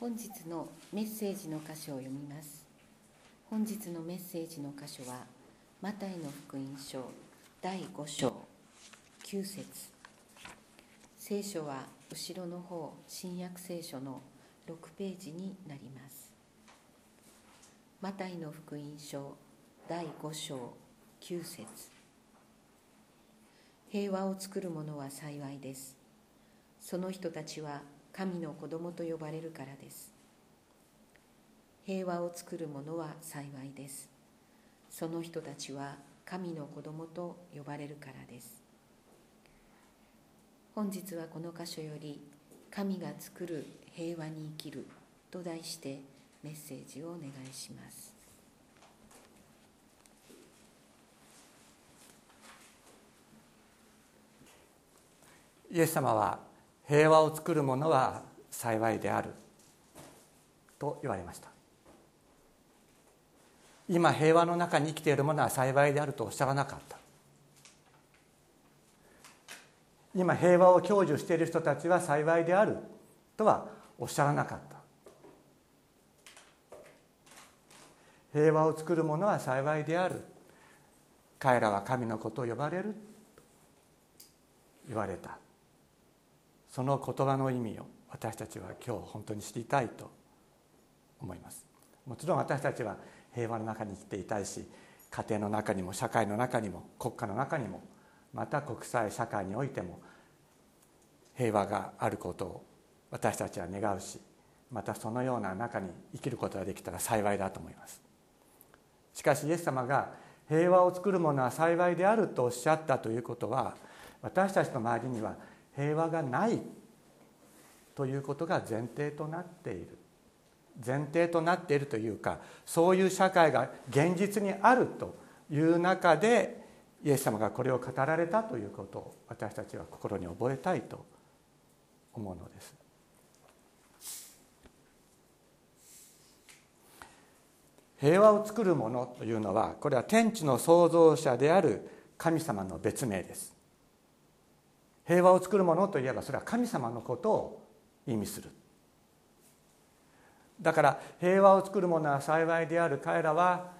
本日のメッセージの箇所を読みます。本日のメッセージの箇所はマタイの福音書第5章9節。聖書は後ろの方新約聖書の6ページになります。マタイの福音書第5章9節。平和を作る者は幸いです。その人たちは神の子供と呼ばれるからです。平和を作る者は幸いです。その人たちは神の子供と呼ばれるからです。本日はこの箇所より神が作る平和に生きると題してメッセージをお願いします。イエス様は平和を作る者は幸いである。と言われました。今平和の中に生きている者は幸いであるとおっしゃらなかった。今平和を享受している人たちは幸いである。とはおっしゃらなかった。平和を作る者は幸いである。彼らは神のことを呼ばれる。と言われた。その言葉の意味を私たちは今日本当に知りたいと思います。もちろん私たちは平和の中に生きていたいし家庭の中にも社会の中にも国家の中にもまた国際社会においても平和があることを私たちは願うしまたそのような中に生きることができたら幸いだと思います。しかしイエス様が平和を作るものは幸いであるとおっしゃったということは私たちの周りには平和がないということが前提となっている前提となっているというかそういう社会が現実にあるという中でイエス様がこれを語られたということを私たちは心に覚えたいと思うのです。平和を作るものというのはこれは天地の創造者である神様の別名です平和を作るものといえばそれは神様のことを意味する。だから平和を作るものは幸いである彼らは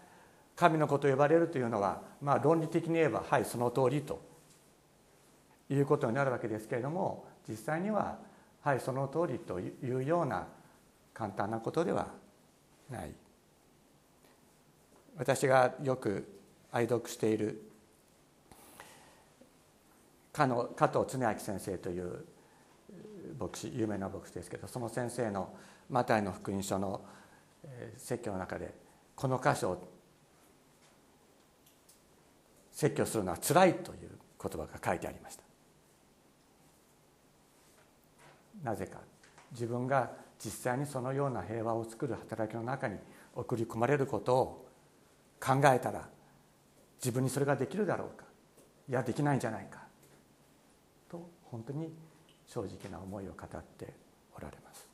神の子と呼ばれるというのはまあ論理的に言えばはいその通りということになるわけですけれども実際にははいその通りというような簡単なことではない。私がよく愛読している加藤恒明先生という牧師有名な牧師ですけどその先生のマタイの福音書の説教の中でこの箇所を説教するのはつらいという言葉が書いてありました。なぜか自分が実際にそのような平和を作る働きの中に送り込まれることを考えたら自分にそれができるだろうか。いやできないんじゃないか。本当に正直な思いを語っておられます。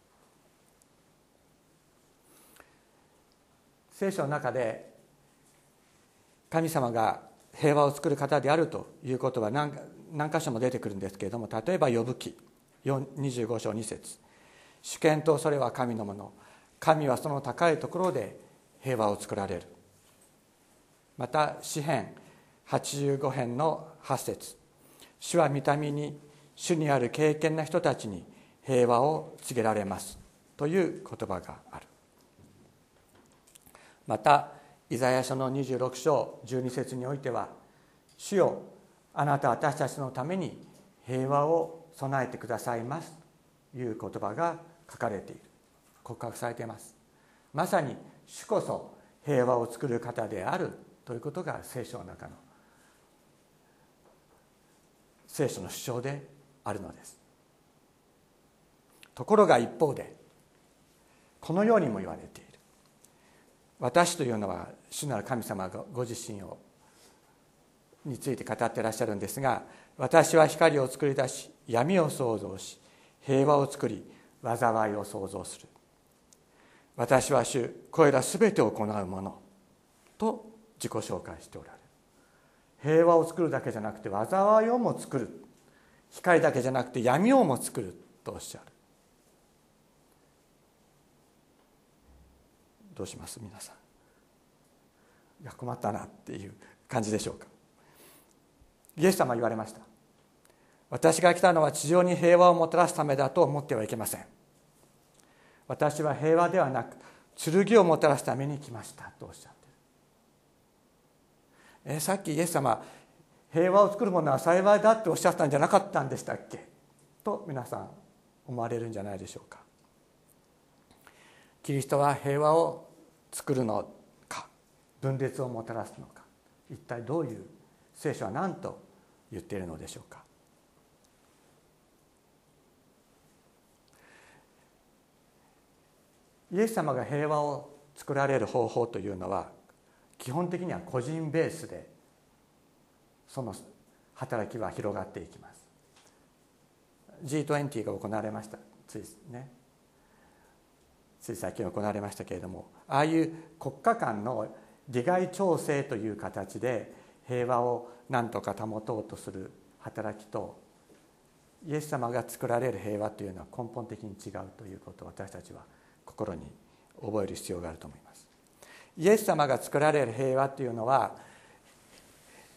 聖書の中で神様が平和を作る方であるということは何何箇所も出てくるんですけれども例えば呼ぶ記25章2節。主権とそれは神のもの。神はその高いところで平和を作られる。また詩編85編の8節。主は見た目に主にある敬虔な人たちに平和を告げられます。という言葉がある。またイザヤ書の26章12節においては「主よあなた私たちのために平和を備えてくださいます」という言葉が書かれている。告白されています。まさに主こそ平和を作る方であるということが聖書の中の聖書の主張であるのです。ところが一方でこのようにも言われている。私というのは主なる神様がご自身をについて語ってらっしゃるんですが私は光を作り出し闇を創造し平和を作り災いを創造する。私は主これら全てを行うものと自己紹介しておられる。平和を作るだけじゃなくて災いをも作る。光だけじゃなくて闇をも作るとおっしゃる。どうします？皆さん。いや困ったなっていう感じでしょうか。イエス様言われました。私が来たのは地上に平和をもたらすためだと思ってはいけません。私は平和ではなく剣をもたらすために来ましたとおっしゃってる。えさっきイエス様平和を作るものは幸いだっておっしゃったんじゃなかったんでしたっけ？と皆さん思われるんじゃないでしょうか。キリストは平和を作るのか？分裂をもたらすのか？一体どういう聖書は何と言っているのでしょうか？イエス様が平和を作られる方法というのは基本的には個人ベースでその働きは広がっていきます。G20 が行われました。ついね。つい最近行われましたけれどもああいう国家間の利害調整という形で平和を何とか保とうとする働きとイエス様が作られる平和というのは根本的に違うということを私たちは心に覚える必要があると思います。イエス様が作られる平和というのは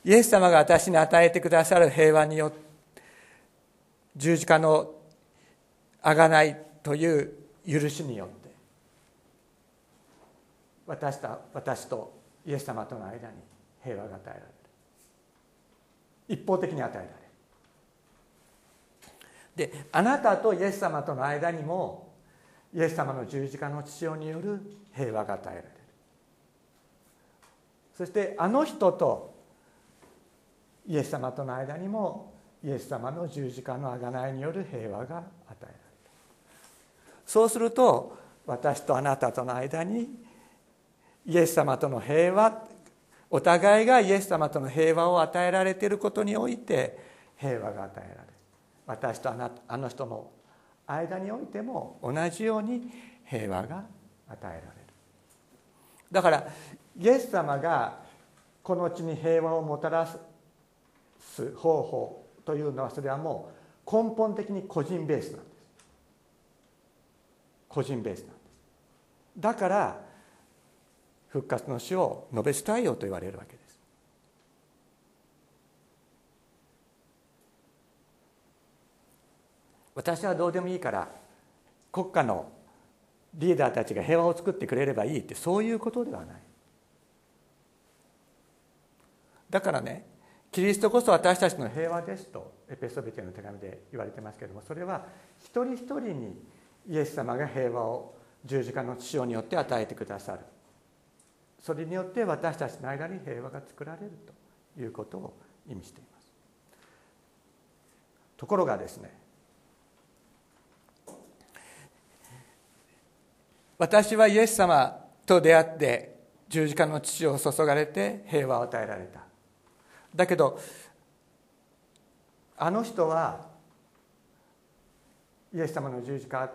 イエス様が私に与えてくださる平和によって十字架の贖いという許しによって私と私とイエス様との間に平和が与えられる。一方的に与えられる。であなたとイエス様との間にもイエス様の十字架の父親による平和が与えられる。そしてあの人とイエス様との間にもイエス様の十字架の贖いによる平和が与えられるそうすると私とあなたとの間にイエス様との平和お互いがイエス様との平和を与えられていることにおいて平和が与えられる。私とあなあの人の間においても同じように平和が与えられる。だからイエス様がこの地に平和をもたらすす方法というのはそれはもう根本的に個人ベースなんです。個人ベースなんです。だから復活の死を述べ伝えようと言われるわけです。私はどうでもいいから国家のリーダーたちが平和を作ってくれればいいってそういうことではない。だからねキリストこそ私たちの平和ですとエペソビテの手紙で言われてますけれどもそれは一人一人にイエス様が平和を十字架の父親によって与えてくださる。それによって私たちの間に平和が作られるということを意味しています。ところがですね私はイエス様と出会って十字架の父を注がれて平和を与えられた。だけどあの人はイエス様の十字架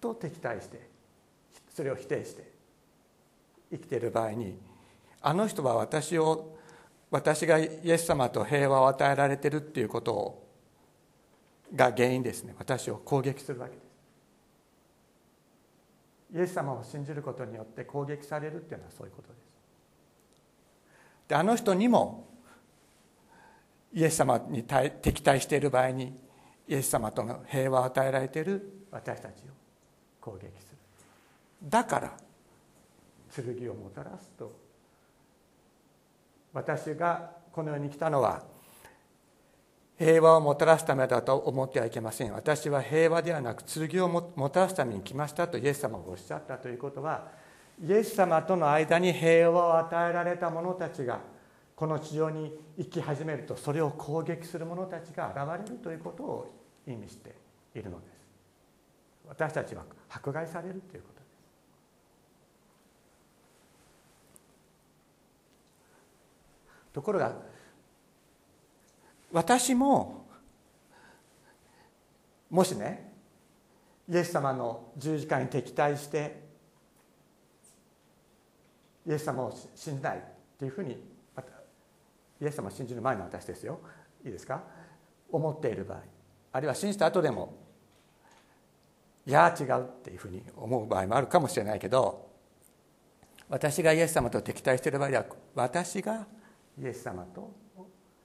と敵対してそれを否定して生きている場合にあの人は私を私がイエス様と平和を与えられてるっていうことが原因ですね。私を攻撃するわけです。イエス様を信じることによって攻撃されるっていうのはそういうことです。であの人にもイエス様に敵対している場合にイエス様との平和を与えられている私たちを攻撃する。だから剣をもたらすと私がこの世に来たのは平和をもたらすためだと思ってはいけません。私は平和ではなく剣をもたらすために来ましたとイエス様がおっしゃったということはイエス様との間に平和を与えられた者たちがこの地上に生き始めるとそれを攻撃する者たちが現れるということを意味しているのです。私たちは迫害されるということです。ところが私ももしねイエス様の十字架に敵対してイエス様を信じないっていうふうにイエス様を信じる前の私ですよ。いいですか？思っている場合。あるいは信じた後でもいや違うっていうふうに思う場合もあるかもしれないけど私がイエス様と敵対している場合では私がイエス様と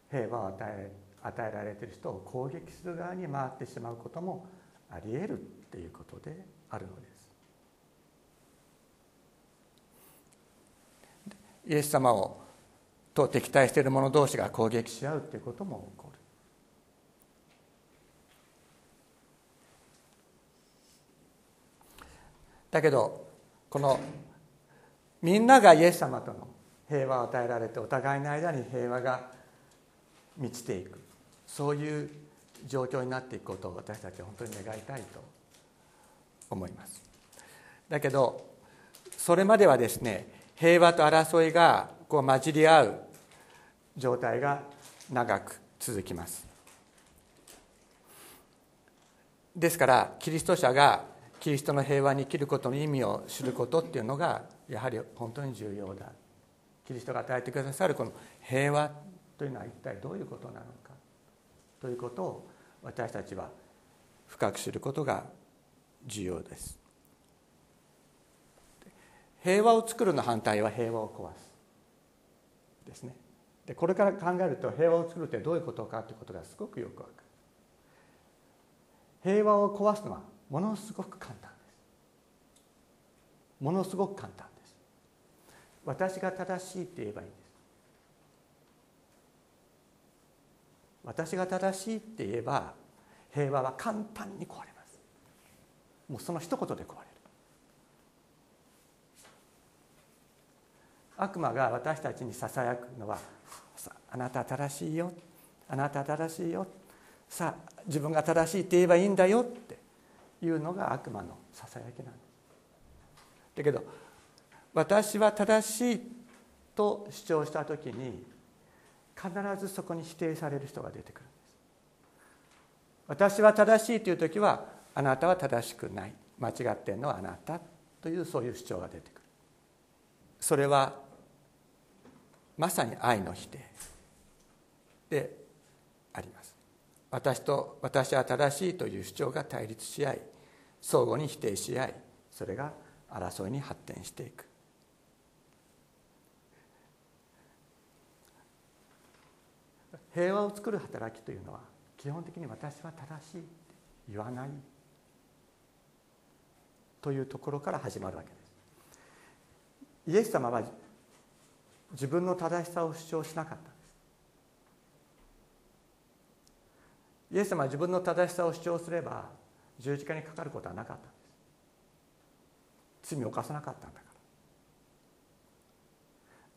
平和を与え与えられている人を攻撃する側に回ってしまうこともありえるっていうことであるのです。イエス様をと敵対している者同士が攻撃し合うということも起こる。だけどこのみんながイエス様との平和を与えられてお互いの間に平和が満ちていくそういう状況になっていくことを私たちは本当に願いたいと思いますだけどそれまではですね平和と争いがこう混じり合う状態が長く続きます。ですからキリスト者がキリストの平和に生きることの意味を知ることっていうのがやはり本当に重要だ。キリストが与えてくださるこの平和というのは一体どういうことなのかということを私たちは深く知ることが重要です。平和を作るの反対は平和を壊す。ですね。でこれから考えると平和を作るってどういうことかということがすごくよくわかる。平和を壊すのはものすごく簡単です。ものすごく簡単です。私が正しいって言えばいいんです。私が正しいって言えば平和は簡単に壊れます。もうその一言で壊れる。悪魔が私たちにささやくのはあなた正しいよ。あなた正しいよ。さあ自分が正しいって言えばいいんだよっていうのが悪魔のささやきなんです。だけど私は正しいと主張した時に必ずそこに否定される人が出てくるんです。私は正しいという時はあなたは正しくない。間違ってるのはあなたというそういう主張が出てくる。それはまさに愛の否定。であります。私と私は正しいという主張が対立し合い相互に否定し合いそれが争いに発展していく。平和を作る働きというのは基本的に私は正しいって言わないというところから始まるわけです。イエス様は自分の正しさを主張しなかったんですイエス様は自分の正しさを主張すれば十字架にかかることはなかったんです。罪を犯さなかったんだから。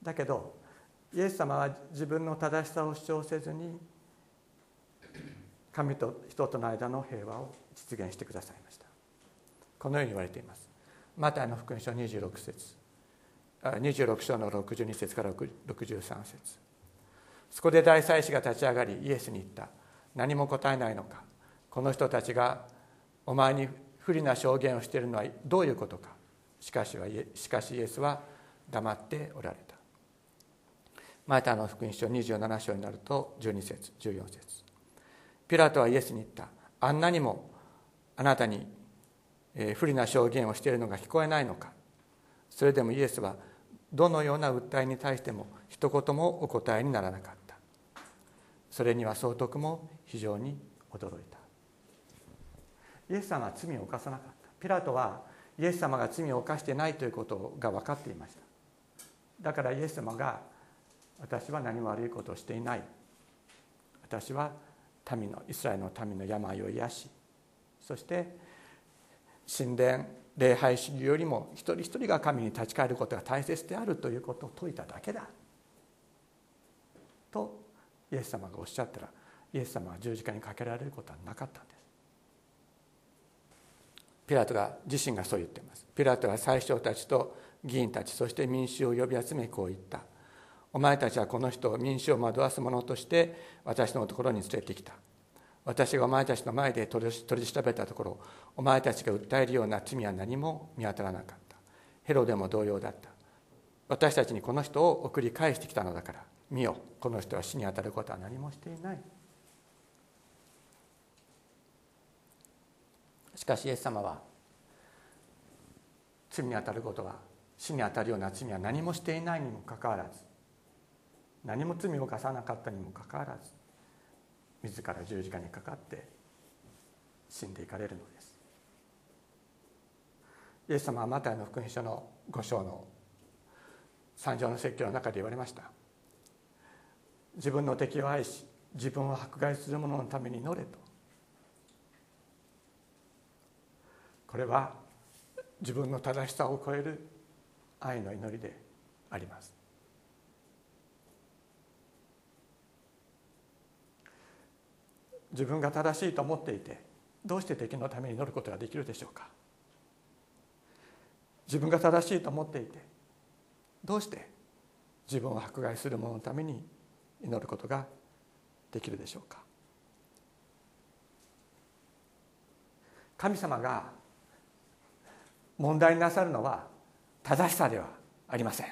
だけどイエス様は自分の正しさを主張せずに神と人との間の平和を実現してくださいました。このように言われています。マタイの福音書26節。26章の62節から63節。そこで大祭司が立ち上がりイエスに言った。何も答えないのか。この人たちがお前に不利な証言をしているのはどういうことか。しかしはしかしイエスは黙っておられた。マタの福音書27章になると12節14節。ピラトはイエスに言った。あんなにもあなたに不利な証言をしているのが聞こえないのか。それでもイエスはどのような訴えに対しても一言もお答えにならなかった。それには総督も非常に驚いた。イエス様は罪を犯さなかった。ピラトはイエス様が罪を犯してないということが分かっていました。だからイエス様が私は何も悪いことをしていない。私は民のイスラエルの民の病を癒しそして神殿礼拝主義よりも一人一人が神に立ち返ることが大切であるということを説いただけだ。とイエス様がおっしゃった。らイエス様は十字架にかけられることはなかったんです。ピラトが自身がそう言っています。ピラトは宰相たちと議員たちそして民衆を呼び集めこう言った。お前たちはこの人を民衆を惑わす者として私のところに連れてきた。私がお前たちの前で取り調べたところお前たちが訴えるような罪は何も見当たらなかった。ヘロでも同様だった。私たちにこの人を送り返してきたのだから見よ。この人は死に当たることは何もしていない。しかしイエス様は罪に当たることは死に当たるような罪は何もしていないにもかかわらず何も罪を犯さなかったにもかかわらず自ら十字架にかかって死んでいかれるのです。イエス様はマタイの福音書の5章の三条の説教の中で言われました。自分の敵を愛し自分を迫害する者のために祈れと。これは自分の正しさを超える愛の祈りであります。自分が正しいと思っていてどうして敵のために祈ることができるでしょうか？自分が正しいと思っていてどうして自分を迫害する者のために祈ることができるでしょうか？神様が問題になさるのは正しさではありません。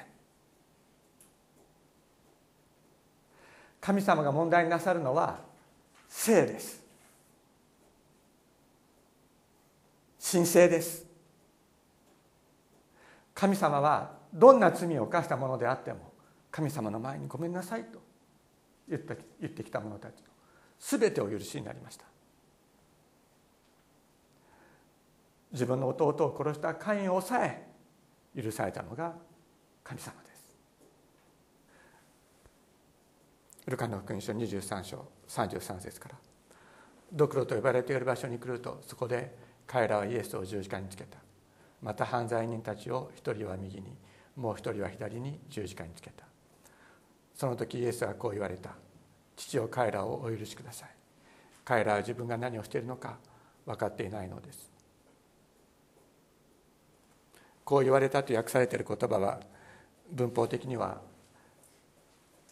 神様が問題になさるのは性です。神聖です。神様はどんな罪を犯したものであっても神様の前にごめんなさいと言って言ってきた者たちの全てを許しになりました。自分の弟を殺したカインを抑え許されたのが神様です。ルカの福音書23章33節から。ドクロと呼ばれている場所に来るとそこで彼らはイエスを十字架につけた。また犯罪人たちを一人は右にもう一人は左に十字架につけた。その時イエスはこう言われた。父を彼らをお許しください。彼らは自分が何をしているのか分かっていないのです。こう言われたと訳されている言葉は文法的には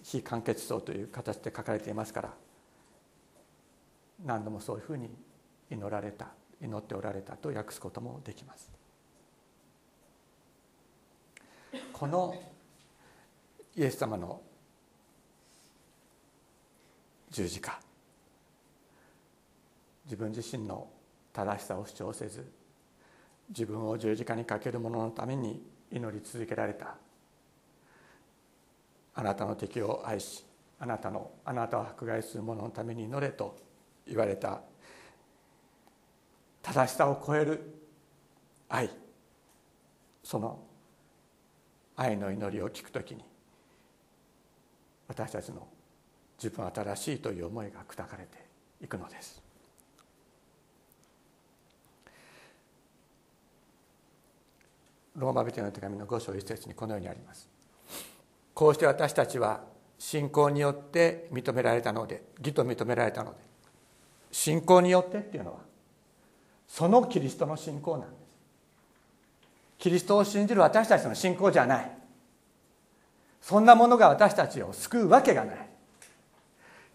非完結層という形で書かれていますから何度もそういうふうに祈られた祈っておられたと訳すこともできます。このイエス様の十字架自分自身の正しさを主張せず自分を十字架にかける者のために祈り続けられた。あなたの敵を愛しあなたのあなたを迫害する者のために祈れと言われた。正しさを超える愛その愛の祈りを聞くときに私たちの自分は正しいという思いが砕かれていくのです。ローマ人の手紙の5章1節にこのようにあります。こうして私たちは信仰によって認められたので義と認められたので信仰によってっていうのはそのキリストの信仰なんです。キリストを信じる私たちの信仰じゃない。そんなものが私たちを救うわけがない。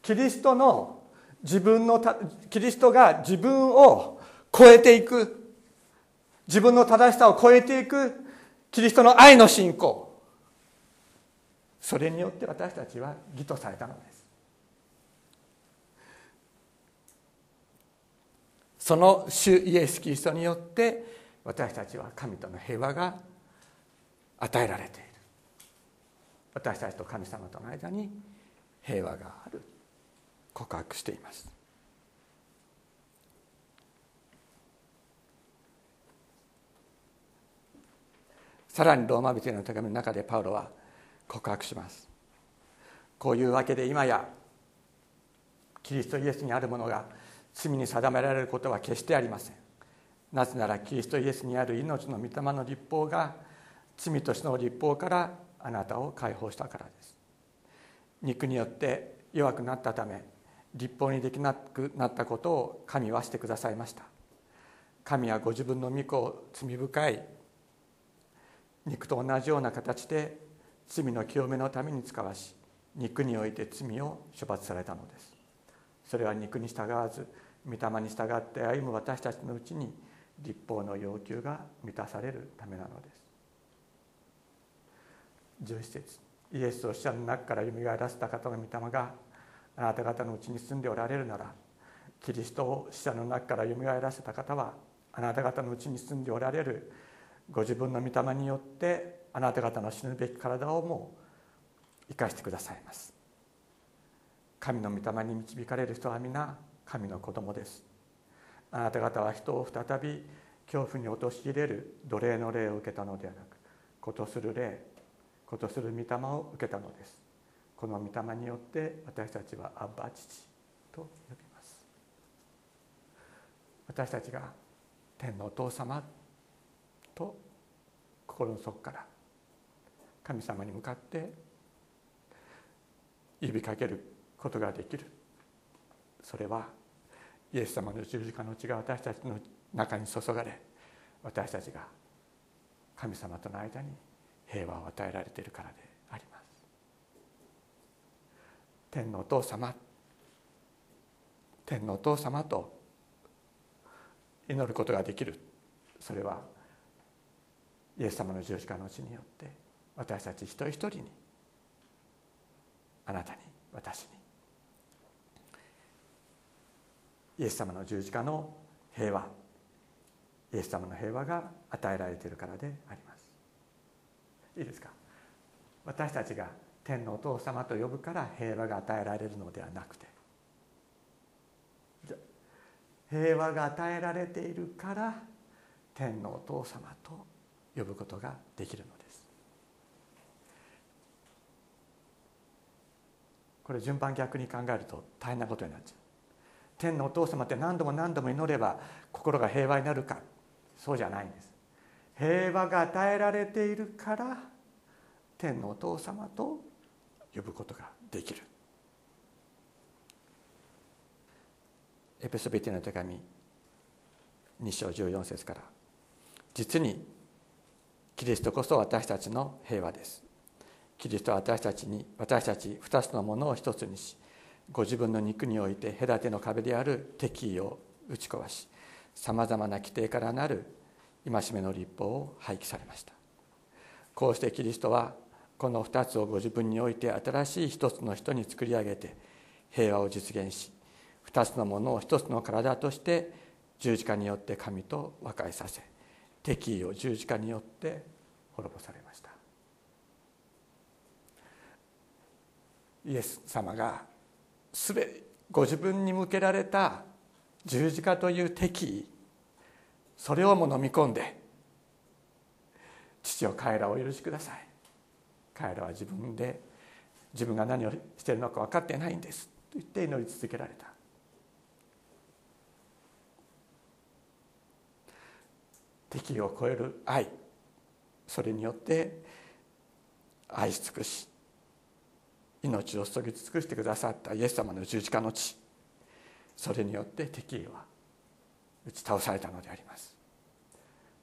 キリストの自分のキリストが自分を超えていく。自分の正しさを超えていくキリストの愛の信仰。それによって私たちは義とされたのです。その主イエス・キリストによって私たちは神との平和が与えられている。私たちと神様との間に平和がある。告白しています。さらにローマ人への手紙の中でパウロは告白します。こういうわけで今やキリストイエスにあるものが罪に定められることは決してありません。なぜならキリストイエスにある命の御霊の立法が罪としての立法からあなたを解放したからです。肉によって弱くなったため立法にできなくなったことを神はしてくださいました。神はご自分の御子を罪深い肉と同じような形で罪の清めのために使わし肉において罪を処罰されたのです。それは肉に従わず御霊に従って歩む私たちのうちに立法の要求が満たされるためなのです。11節イエスを死者の中からよみがえらせた方の御霊があなた方のうちに住んでおられるならキリストを死者の中からよみがえらせた方はあなた方のうちに住んでおられるご自分の御霊によってあなた方の死ぬべき体をもう生かしてくださいます。神の御霊に導かれる人は皆神の子供です。あなた方は人を再び恐怖に陥れる奴隷の霊を受けたのではなくことする霊ことする御霊を受けたのです。この御霊によって私たちはアッバ父と呼びます。私たちが天のお父様と心の底から神様に向かって呼びかけることができる。それはイエス様の十字架の血が私たちの中に注がれ私たちが神様との間に平和を与えられているからであります。天のお父様天のお父様と祈ることができる。それはイエス様の十字架の血によって私たち一人一人にあなたに私に。イエス様の十字架の平和。イエス様の平和が与えられているからであります。いいですか？私たちが天のお父様と呼ぶから平和が与えられるのではなくて平和が与えられているから天のお父様と呼ぶことができるのです。これ順番逆に考えると大変なことになっちゃう。天のお父様って何度も何度も祈れば心が平和になるか。そうじゃないんです。平和が与えられているから天のお父様と呼ぶことができる。エペソビティの手紙2章14節から実にキリストこそ私たちの平和です。キリストは私たちに私たち2つのものを一つにしご自分の肉において隔ての壁である敵意を打ち壊しさまざまな規定からなる戒めの立法を廃棄されました。こうしてキリストはこの2つをご自分において新しい一つの人に作り上げて平和を実現し2つのものを一つの体として十字架によって神と和解させ敵意を十字架によって滅ぼされました。イエス様がすべご自分に向けられた十字架という敵意それをも飲み込んで父を彼らを許しください。彼らは自分で自分が何をしているのか分かってないんですと言って祈り続けられた。敵を超える愛。それによって愛し尽くし命を注ぎ尽くしてくださったイエス様の十字架の血それによって敵意は打ち倒されたのであります。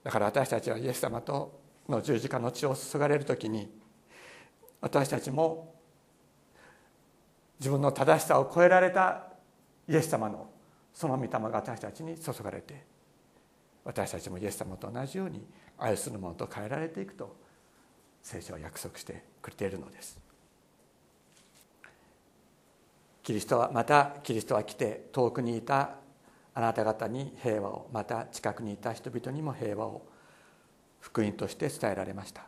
だから私たちはイエス様との十字架の血を注がれる時に私たちも自分の正しさを超えられたイエス様のその御霊が私たちに注がれて私たちもイエス様と同じように愛するものと変えられていくと聖書は約束してくれているのです。キリストはまたキリストは来て遠くにいたあなた方に平和をまた近くにいた人々にも平和を福音として伝えられました。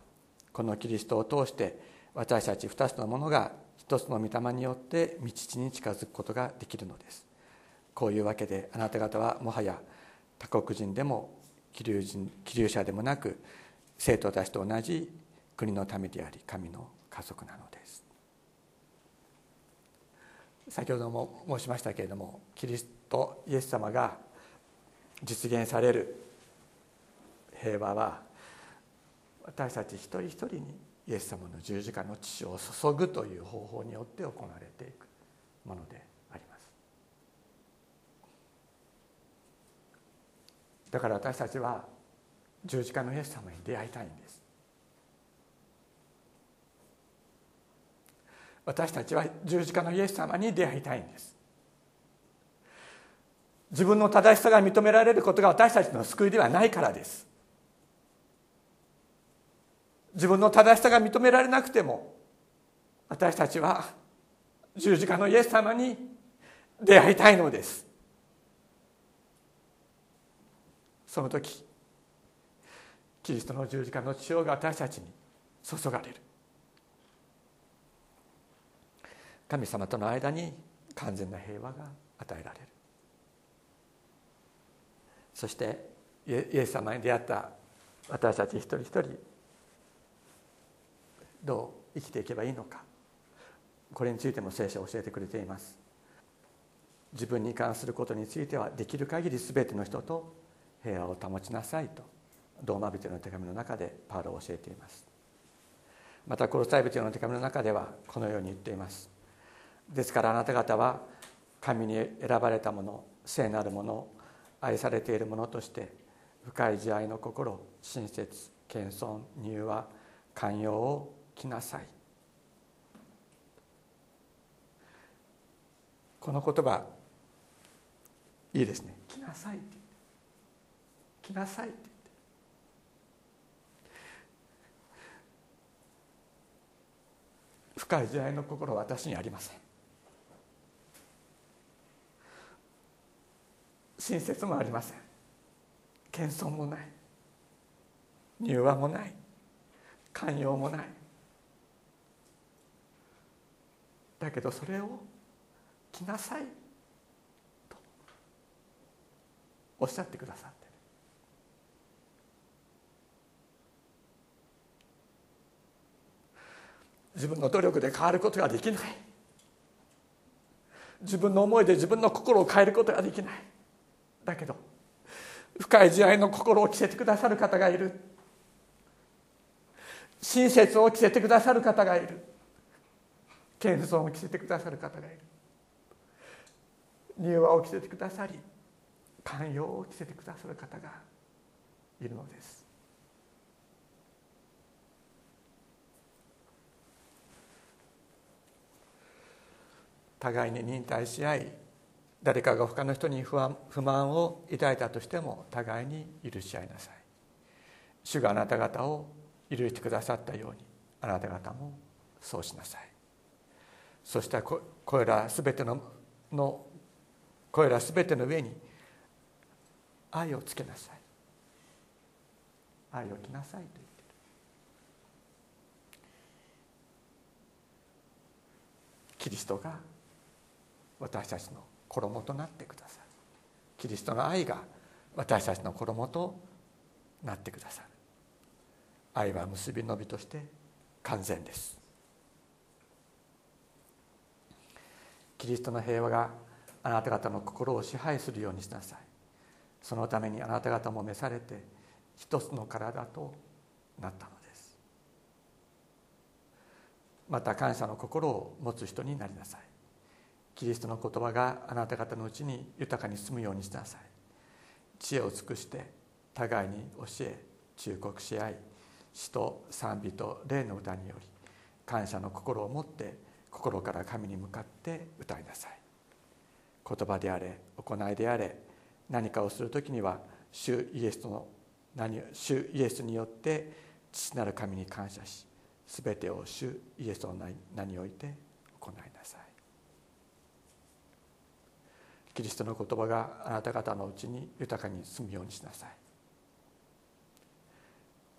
このキリストを通して私たち2つのものが一つの御霊によって道地に近づくことができるのです。こういうわけであなた方はもはや他国人でも気流人気流者でもなく生徒たちと同じ国の民であり神の家族なのです。先ほども申しましたけれどもキリストイエス様が実現される平和は私たち一人一人にイエス様の十字架の血を注ぐという方法によって行われていくものでありますだから私たちは十字架のイエス様に出会いたいんです。私たちは十字架のイエス様に出会いたいんです。自分の正しさが認められることが私たちの救いではないからです。自分の正しさが認められなくても私たちは十字架のイエス様に出会いたいのです。その時キリストの十字架の血潮が私たちに注がれる。神様との間に完全な平和が与えられる。そしてイエス様に出会った私たち一人一人どう生きていけばいいのか。これについても聖書を教えてくれています。自分に関することについてはできる限り全ての人と平和を保ちなさいとローマ人の手紙の中でパウロは教えています。またコロサイ人の手紙の中ではこのように言っています。ですからあなた方は神に選ばれたもの聖なるもの愛されているものとして深い慈愛の心親切謙遜柔和寛容を着なさい。この言葉いいですね。着なさいって。なさいって言って。深い慈愛の心は私にありません。親切もありません。謙遜もない。柔和もない。寛容もない。だけどそれを来なさいとおっしゃってくださって自分の努力で変わることができない。自分の思いで自分の心を変えることができない。だけど深い慈愛の心を着せてくださる方がいる。親切を着せてくださる方がいる。謙遜を着せてくださる方がいる。柔和を着せてくださり寛容を着せてくださる方がいるのです。互いに忍耐し合い誰かが他の人に不安不満を抱いたとしても互いに許し合いなさい。主があなた方を許してくださったようにあなた方もそうしなさい。そしてこれら全てののこれら全ての上に愛をつけなさい。愛を着なさいと言ってる。キリストが私たちの衣となってくださる。キリストの愛が私たちの衣となってくださる。愛は結びのびとして完全です。キリストの平和があなた方の心を支配するようにしなさい。そのためにあなた方も召されて一つの体となったのです。また感謝の心を持つ人になりなさい。キリストの言葉があなた方のうちに豊かに住むようにしなさい。知恵を尽くして互いに教え忠告し合い死と賛美と霊の歌により感謝の心を持って心から神に向かって歌いなさい。言葉であれ行いであれ何かをする時には主イエスとの何主イエスによって父なる神に感謝し全てを主イエスの名において行いなさい。キリストの言葉があなた方のうちに豊かに住むようにしなさい。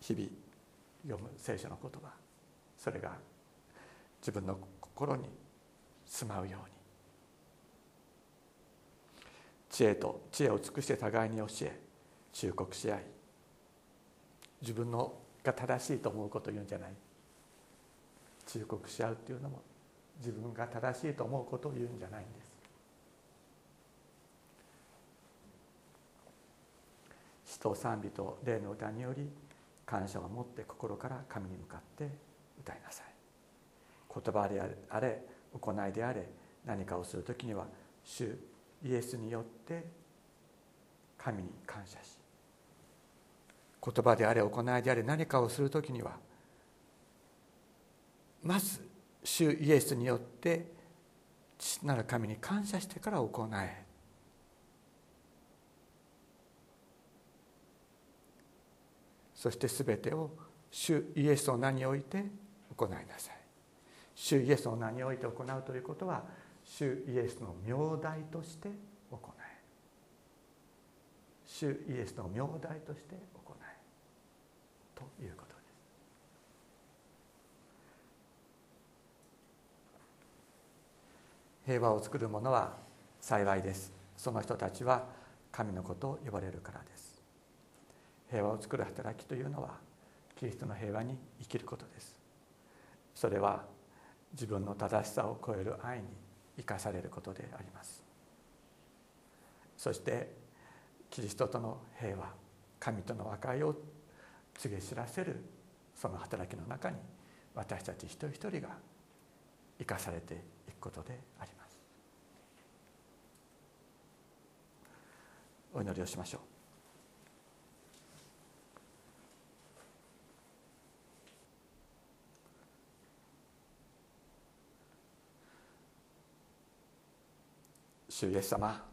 日々読む聖書の言葉それが自分の心に住まうように。知恵と知恵を尽くして互いに教え忠告し合い自分のが正しいと思うことを言うんじゃない。忠告し合うっていうのも自分が正しいと思うことを言うんじゃないんです。と賛美と霊の歌により感謝を持って心から神に向かって歌いなさい。言葉であれ行いであれ何かをする時には主イエスによって神に感謝し言葉であれ行いであれ何かをする時にはまず主イエスによって父なる神に感謝してから行え。そして全てを主イエスの名において行いなさい。主イエスの名において行うということは主イエスの名代として行え。主イエスの名代として行え。ということです。平和を作る者は幸いです。その人たちは神のことを呼ばれるからです。平和を作る働きというのはキリストの平和に生きることです。それは自分の正しさを超える愛に生かされることであります。そしてキリストとの平和神との和解を告げ知らせるその働きの中に私たち一人一人が生かされていくことであります。お祈りをしましょう。主イエス様。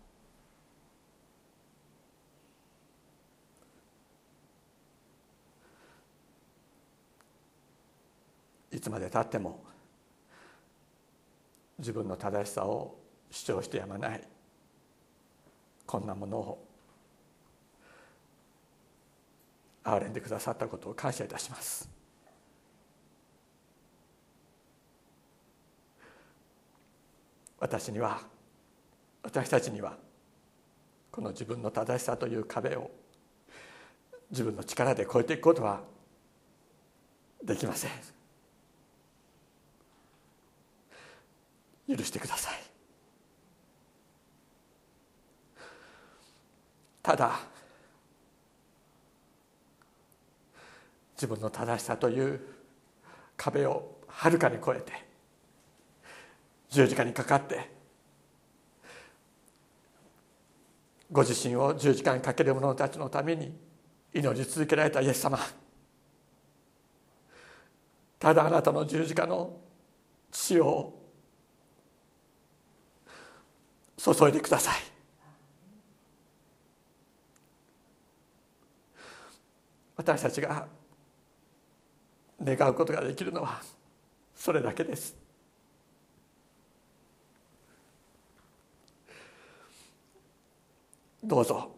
いつまでたっても自分の正しさを主張してやまない。こんなものを憐れんでくださったことを感謝いたします。私には私たちにはこの自分の正しさという壁を自分の力で越えていくことはできません。許してください。ただ自分の正しさという壁をはるかに越えて十字架にかかってご自身を十字架にかける者たちのために祈り続けられたイエス様。ただあなたの十字架の血を注いでください。私たちが願うことができるのはそれだけです。どうぞ。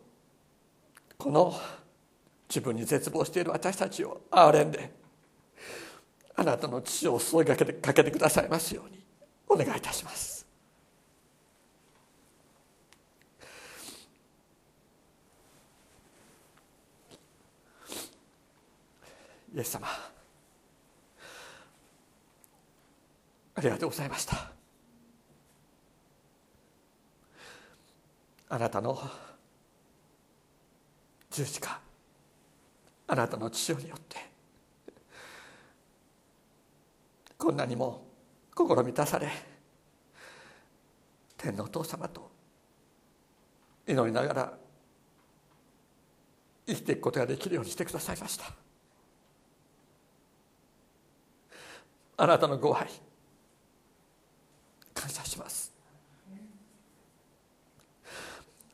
この自分に絶望している私たちを憐れんであなたの父を注いかけてかけてくださいますようにお願いいたします。イエス様ありがとうございました。あなたの十字架。あなたの父によって。こんなにも心満たされ天皇お父様と祈りながら生きていくことができるようにしてくださいました。あなたのご愛感謝します。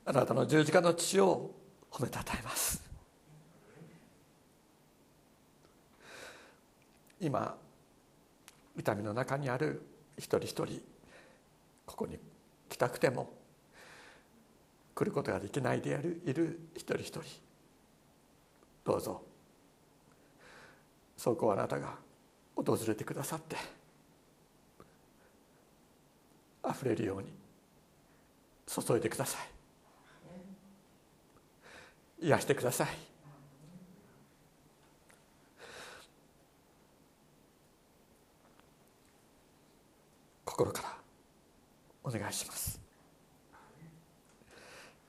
あなたの十字架の血を褒めたたえます。今痛みの中にある一人一人ここに来たくても来ることができないであるいる一人一人。どうぞ。そこをあなたが訪れてくださってあふれるように注いでください。癒してください。心からお願いします。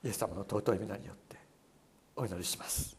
イエス様の尊い皆によってお祈りします。